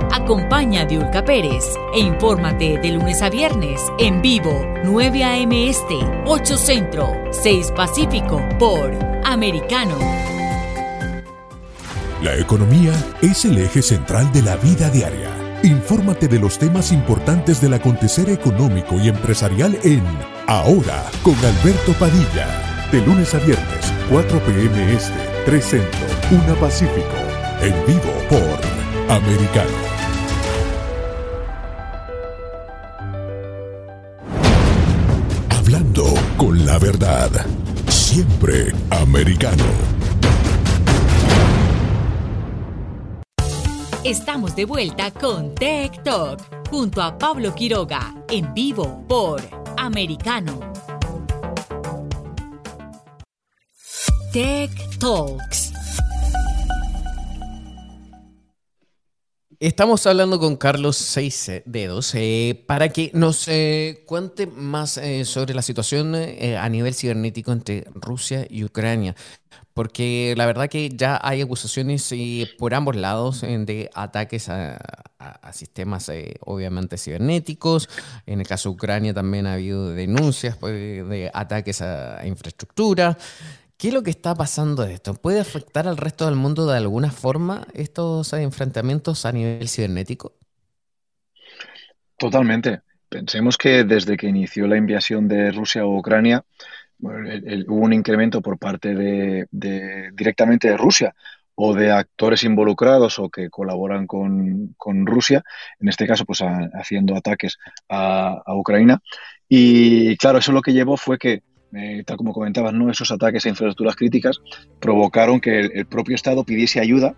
Speaker 2: Acompaña a Diulca Pérez e infórmate de lunes a viernes en vivo 9 a.m. Este, 8 Centro, 6 Pacífico por Americano.
Speaker 4: La economía es el eje central de la vida diaria. Infórmate de los temas importantes del acontecer económico y empresarial en Ahora con Alberto Padilla. De lunes a viernes, 4 p.m. Este, 3 Centro, 1 Pacífico. En vivo por Americano. La verdad. Siempre americano.
Speaker 2: Estamos de vuelta con Tech Talk junto a Pablo Quiroga en vivo por Americano. Tech Talks.
Speaker 1: Estamos hablando con Carlos Seis Dedos eh, para que nos eh, cuente más eh, sobre la situación eh, a nivel cibernético entre Rusia y Ucrania. Porque la verdad que ya hay acusaciones eh, por ambos lados eh, de ataques a, sistemas eh, obviamente cibernéticos. En el caso de Ucrania también ha habido denuncias pues, de ataques a, a infraestructura. ¿Qué es lo que está pasando de esto? ¿Puede afectar al resto del mundo de alguna forma estos enfrentamientos a nivel cibernético?
Speaker 5: Totalmente. Pensemos que desde que inició la invasión de Rusia a Ucrania, hubo un incremento por parte de, directamente de Rusia o de actores involucrados o que colaboran con, Rusia, en este caso, pues haciendo ataques a Ucrania. Y claro, eso lo que llevó fue que, eh, tal como comentabas, ¿no? esos ataques a infraestructuras críticas provocaron que el, el propio Estado pidiese ayuda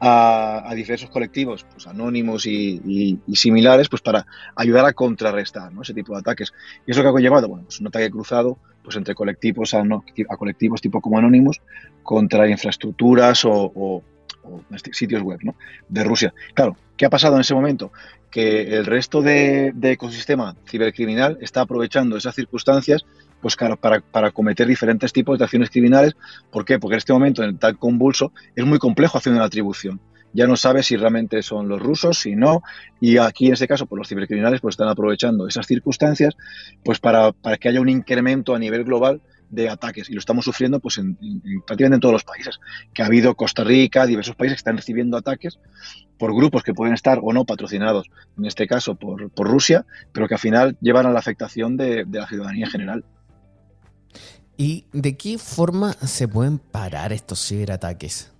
Speaker 5: a, a diversos colectivos, pues anónimos y, y- y similares, pues para ayudar a contrarrestar ¿no? ese tipo de ataques. ¿Y eso que ha llevado? Bueno, pues un ataque cruzado pues entre colectivos a, no- a colectivos tipo como anónimos contra infraestructuras o, o- o sitios web ¿no? de Rusia. Claro, ¿qué ha pasado en ese momento? Que el resto de, de ecosistema cibercriminal está aprovechando esas circunstancias pues claro, para, para cometer diferentes tipos de acciones criminales. ¿Por qué? Porque en este momento, en tal convulso, es muy complejo hacer una atribución. Ya no sabes si realmente son los rusos, si no, y aquí en este caso, pues los cibercriminales pues están aprovechando esas circunstancias pues para, para que haya un incremento a nivel global de ataques y lo estamos sufriendo pues en- en prácticamente en todos los países que ha habido Costa Rica diversos países que están recibiendo ataques por grupos que pueden estar o no patrocinados en este caso por, por Rusia pero que al final llevan a la afectación de, de la ciudadanía en general
Speaker 1: ¿Y de qué forma se pueden parar estos ciberataques?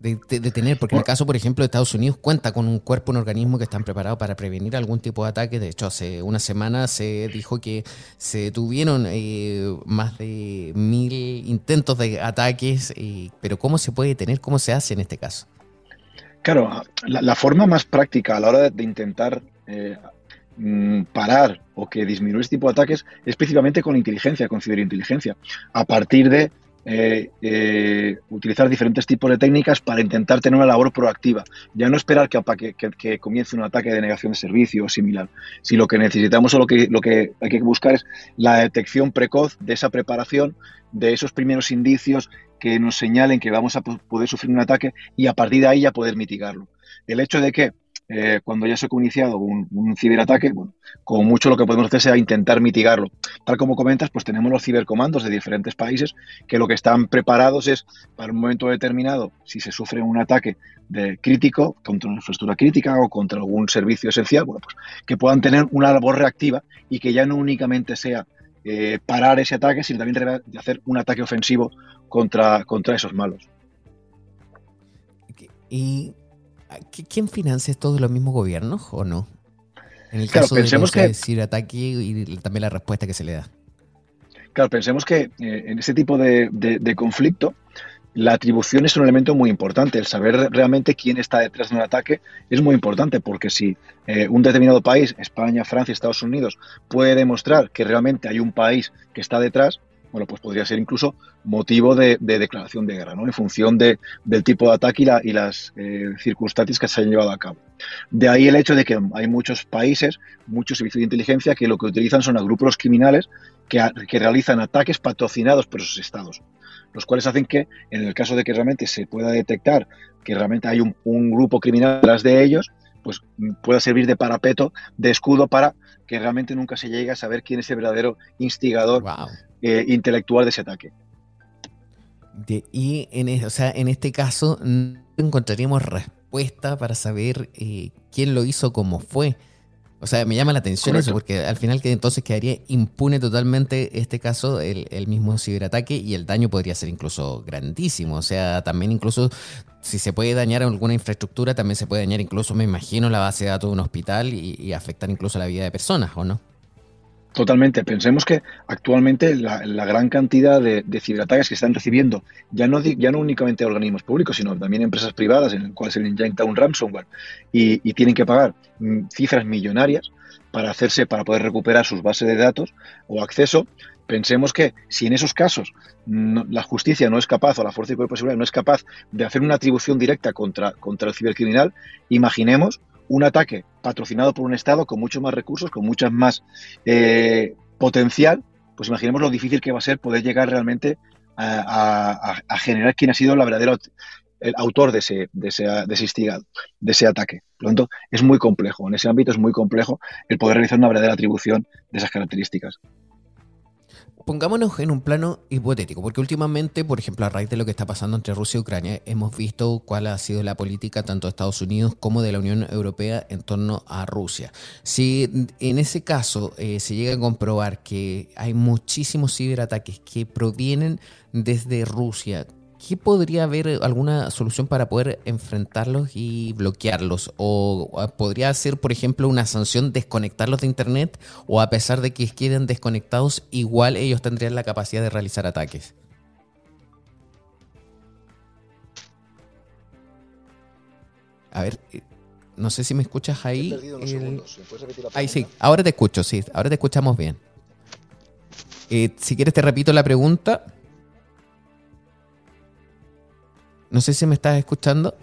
Speaker 1: De, de- de tener, porque en el caso, por ejemplo, de Estados Unidos cuenta con un cuerpo, un organismo que están preparados para prevenir algún tipo de ataque. De hecho, hace una semana se dijo que se tuvieron eh, más de mil intentos de ataques, eh, pero ¿cómo se puede detener? ¿Cómo se hace en este caso?
Speaker 5: Claro, la, la forma más práctica a la hora de, de intentar eh, mm, parar o que disminuir este tipo de ataques es principalmente con inteligencia, con ciberinteligencia, a partir de eh, eh, utilizar diferentes tipos de técnicas para intentar tener una labor proactiva. Ya no esperar que, que, comience un ataque de negación de servicio o similar. Si lo que necesitamos o lo que, lo que hay que buscar es la detección precoz de esa preparación, de esos primeros indicios que nos señalen que vamos a po- poder sufrir un ataque y a partir de ahí ya poder mitigarlo. El hecho de que eh, cuando ya se ha iniciado un, ciberataque, bueno, como mucho lo que podemos hacer será intentar mitigarlo. Tal como comentas, pues tenemos los cibercomandos de diferentes países que lo que están preparados es para un momento determinado, si se sufre un ataque de crítico contra una infraestructura crítica o contra algún servicio esencial, bueno, pues que puedan tener una labor reactiva y que ya no únicamente sea eh, parar ese ataque, sino también hacer un ataque ofensivo contra, contra esos malos.
Speaker 1: ¿Y quién financia esto de los mismos gobiernos o no? En el
Speaker 5: Claro,
Speaker 1: caso de
Speaker 5: pensemos
Speaker 1: los
Speaker 5: que-
Speaker 1: ciberataques y también la respuesta que se le da.
Speaker 5: Claro, pensemos que eh, en ese tipo de, de- de conflicto la atribución es un elemento muy importante. El saber realmente quién está detrás de un ataque es muy importante porque si eh, un determinado país, España, Francia, Estados Unidos, puede demostrar que realmente hay un país que está detrás, bueno, pues podría ser incluso motivo de, de declaración de guerra, ¿no? En función de- del tipo de ataque y, la- y las eh, circunstancias que se han llevado a cabo. De ahí el hecho de que hay muchos países, muchos servicios de inteligencia que lo que utilizan son a grupos criminales que, que realizan ataques patrocinados por esos estados, los cuales hacen que, en el caso de que realmente se pueda detectar que realmente hay un, un grupo criminal detrás de ellos, pues pueda servir de parapeto, de escudo para que realmente nunca se llegue a saber quién es el verdadero instigador eh, intelectual de ese ataque.
Speaker 1: y en, o sea, en este caso no encontraríamos respuesta para saber eh, quién lo hizo, cómo fue. O sea, me llama la atención eso, porque al final que entonces quedaría impune totalmente este caso, el, el, mismo ciberataque, y el daño podría ser incluso grandísimo. O sea, también incluso si se puede dañar alguna infraestructura, también se puede dañar incluso, me imagino, la base de datos de un hospital y, afectar incluso la vida de personas, ¿o no?
Speaker 5: Totalmente. Pensemos que actualmente la, gran cantidad de, ciberataques que están recibiendo, ya no, ya no únicamente organismos públicos, sino también empresas privadas en las cuales se le inyecta un ransomware y, y tienen que pagar mm, cifras millonarias para hacerse, para poder recuperar sus bases de datos o acceso, Pensemos que si en esos casos la justicia no es capaz o la fuerza de seguridad no es capaz de hacer una atribución directa contra, contra el cibercriminal, imaginemos un ataque patrocinado por un Estado con muchos más recursos, con muchas más eh, potencial, pues imaginemos lo difícil que va a ser poder llegar realmente a, generar quién ha sido la verdadera el autor de ese, de ese, de instigado, de ese ataque. Por lo tanto, es muy complejo. En ese ámbito es muy complejo el poder realizar una verdadera atribución de esas características
Speaker 1: pongámonos en un plano hipotético, porque últimamente, por ejemplo, a raíz de lo que está pasando entre Rusia y Ucrania, hemos visto cuál ha sido la política tanto de Estados Unidos como de la Unión Europea en torno a Rusia. Si en ese caso eh, se llega a comprobar que hay muchísimos ciberataques que provienen desde Rusia, ¿qué podría haber alguna solución para poder enfrentarlos y bloquearlos? ¿O podría ser, por ejemplo, una sanción desconectarlos de Internet? ¿O a pesar de que queden desconectados, igual ellos tendrían la capacidad de realizar ataques? A ver, eh, no sé si me escuchas ahí. Ahí sí, ahora te escucho, sí, ahora te escuchamos bien. Eh, si quieres te repito la pregunta. No sé si me estás escuchando.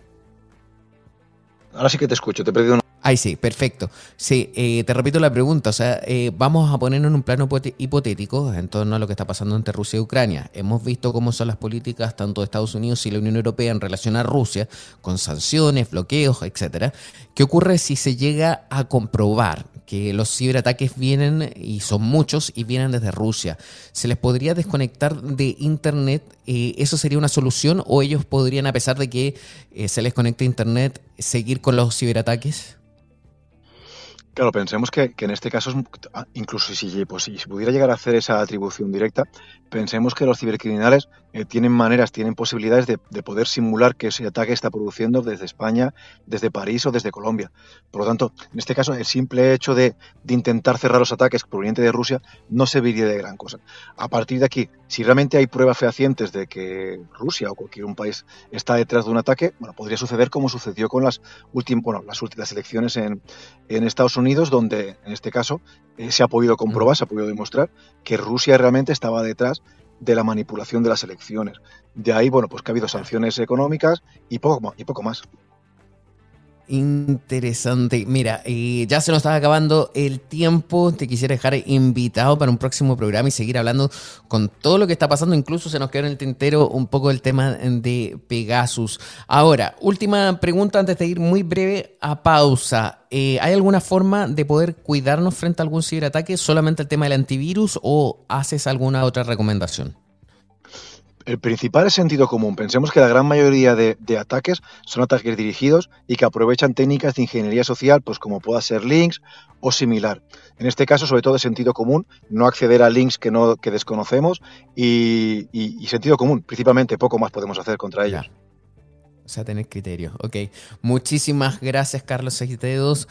Speaker 5: Ahora sí que te escucho, te he perdido una...
Speaker 1: Ahí sí, perfecto. Sí, eh, te repito la pregunta. O sea, eh, vamos a ponernos en un plano hipotético en torno a lo que está pasando entre Rusia y Ucrania. Hemos visto cómo son las políticas tanto de Estados Unidos y la Unión Europea en relación a Rusia, con sanciones, bloqueos, etcétera. ¿Qué ocurre si se llega a comprobar que los ciberataques vienen y son muchos y vienen desde Rusia? ¿Se les podría desconectar de Internet? Eh, ¿Eso sería una solución o ellos podrían, a pesar de que se les conecte Internet, seguir con los ciberataques?
Speaker 5: Claro, pensemos que, en este caso, ah, incluso si, pues, si pudiera llegar a hacer esa atribución directa, pensemos que los cibercriminales eh, tienen maneras, tienen posibilidades de, poder simular que ese ataque está produciendo desde España, desde París o desde Colombia. Por lo tanto, en este caso, el simple hecho de, intentar cerrar los ataques provenientes de Rusia no serviría de gran cosa. A partir de aquí, si realmente hay pruebas fehacientes de que Rusia o cualquier un país está detrás de un ataque, bueno, podría suceder como sucedió con las últimas, bueno, las últimas elecciones en, en Estados Unidos, donde en este caso eh, se ha podido comprobar, se ha podido demostrar que Rusia realmente estaba detrás de la manipulación de las elecciones. De ahí, bueno, pues que ha habido sanciones económicas y poco, y poco más.
Speaker 1: Interesante. Mira, eh, ya se nos está acabando el tiempo. Te quisiera dejar invitado para un próximo programa y seguir hablando con todo lo que está pasando. Incluso se nos quedó en el tintero un poco el tema de Pegasus. Ahora, última pregunta antes de ir muy breve a pausa. Eh, ¿Hay alguna forma de poder cuidarnos frente a algún ciberataque? ¿Solamente el tema del antivirus o haces alguna otra recomendación?
Speaker 5: El principal es sentido común. Pensemos que la gran mayoría de, ataques son ataques dirigidos y que aprovechan técnicas de ingeniería social, pues como pueda ser links o similar. En este caso, sobre todo, es sentido común, no acceder a links que, no, que desconocemos y, sentido común. Principalmente, poco más podemos hacer contra ellos.
Speaker 1: O sea, tener criterio. Ok. Muchísimas gracias, Carlos Seitedos.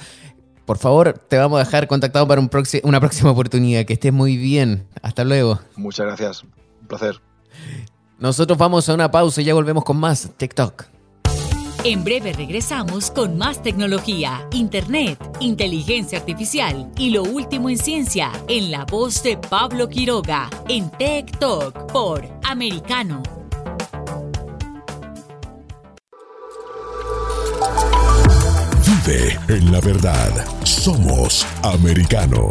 Speaker 1: Por favor, te vamos a dejar contactado para un una próxima oportunidad. Que estés muy bien. Hasta luego.
Speaker 5: Muchas gracias. Un placer.
Speaker 1: Nosotros vamos a una pausa y ya volvemos con más TikTok.
Speaker 2: En breve regresamos con más tecnología, internet, inteligencia artificial y lo último en ciencia en la voz de Pablo Quiroga en Tech Talk por Americano.
Speaker 4: Vive en la verdad. Somos Americano.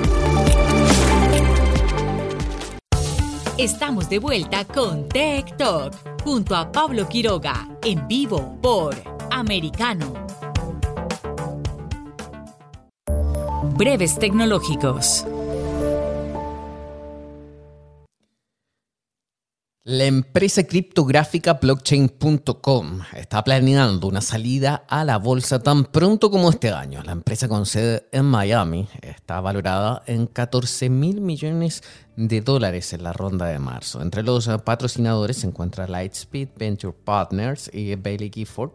Speaker 2: Estamos de vuelta con Tech Talk junto a Pablo Quiroga en vivo por Americano. Breves tecnológicos.
Speaker 1: La empresa criptográfica blockchain.com está planeando una salida a la bolsa tan pronto como este año. La empresa con sede en Miami está valorada en 14 mil millones de dólares en la ronda de marzo. Entre los patrocinadores se encuentra Lightspeed Venture Partners y Bailey Gifford.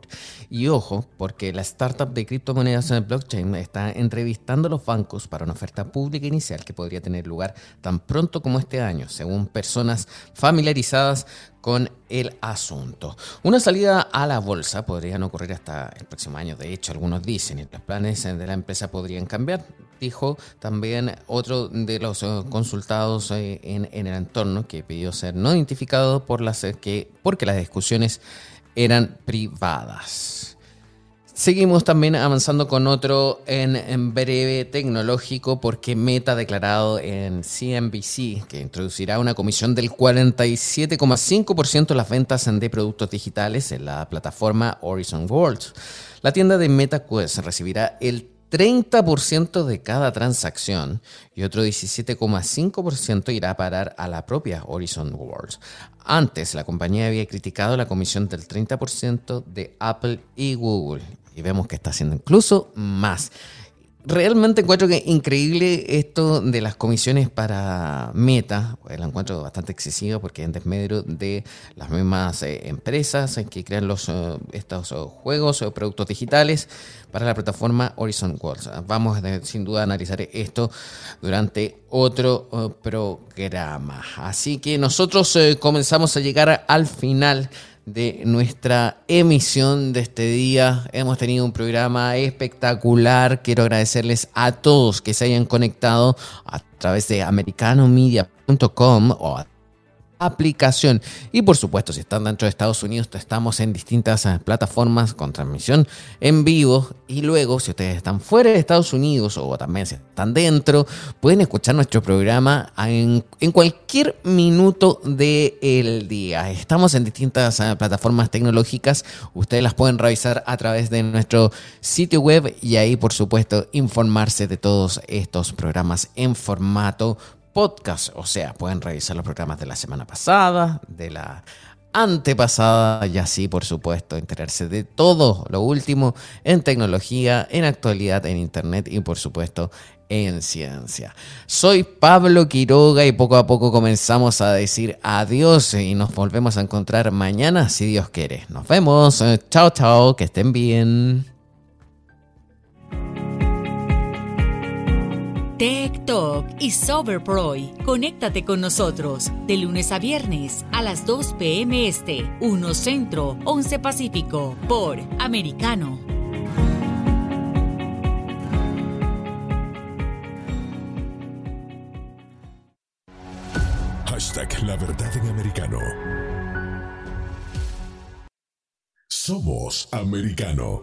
Speaker 1: Y ojo, porque la startup de criptomonedas en el blockchain está entrevistando a los bancos para una oferta pública inicial que podría tener lugar tan pronto como este año, según personas familiarizadas con el asunto. Una salida a la bolsa podría no ocurrir hasta el próximo año. De hecho, algunos dicen que los planes de la empresa podrían cambiar. Dijo también otro de los eh, consultados eh, en, el entorno que pidió ser no identificado por las, eh, que, porque las discusiones eran privadas. Seguimos también avanzando con otro en, breve tecnológico porque Meta ha declarado en CNBC que introducirá una comisión del 47,5% de las ventas de productos digitales en la plataforma Horizon World. La tienda de MetaQuest recibirá el 30% de cada transacción y otro 17,5% irá a parar a la propia Horizon World. Antes, la compañía había criticado la comisión del 30% de Apple y Google y vemos que está haciendo incluso más. Realmente encuentro que increíble esto de las comisiones para Meta, el encuentro bastante excesivo porque en desmedro de las mismas eh, empresas que crean los, eh, estos eh, juegos o productos digitales para la plataforma Horizon Worlds. Vamos sin duda a analizar esto durante otro programa. Así que nosotros comenzamos a llegar al final de nuestra emisión de este día. Hemos tenido un programa espectacular. Quiero agradecerles a todos que se hayan conectado a través de americanomedia.com o a aplicación. Y por supuesto, si están dentro de Estados Unidos, estamos en distintas eh, plataformas con transmisión en vivo. Y luego, si ustedes están fuera de Estados Unidos o también si están dentro, pueden escuchar nuestro programa en, cualquier minuto del día. Estamos en distintas eh, plataformas tecnológicas. Ustedes las pueden revisar a través de nuestro sitio web y ahí, por supuesto, informarse de todos estos programas en formato podcast. O sea, pueden revisar los programas de la semana pasada, de la antepasada y así, por supuesto, enterarse de todo lo último en tecnología, en actualidad, en Internet y, por supuesto, en ciencia. Soy Pablo Quiroga y poco a poco comenzamos a decir adiós y nos volvemos a encontrar mañana si Dios quiere. Nos vemos. Chao, chao, que estén bien.
Speaker 2: Tech Talk y Soberproy. Conéctate con nosotros de lunes a viernes a las 2 p.m. Este, 1 Centro, 11 Pacífico, por Americano.
Speaker 4: Hashtag La Verdad en Americano. Somos Americano.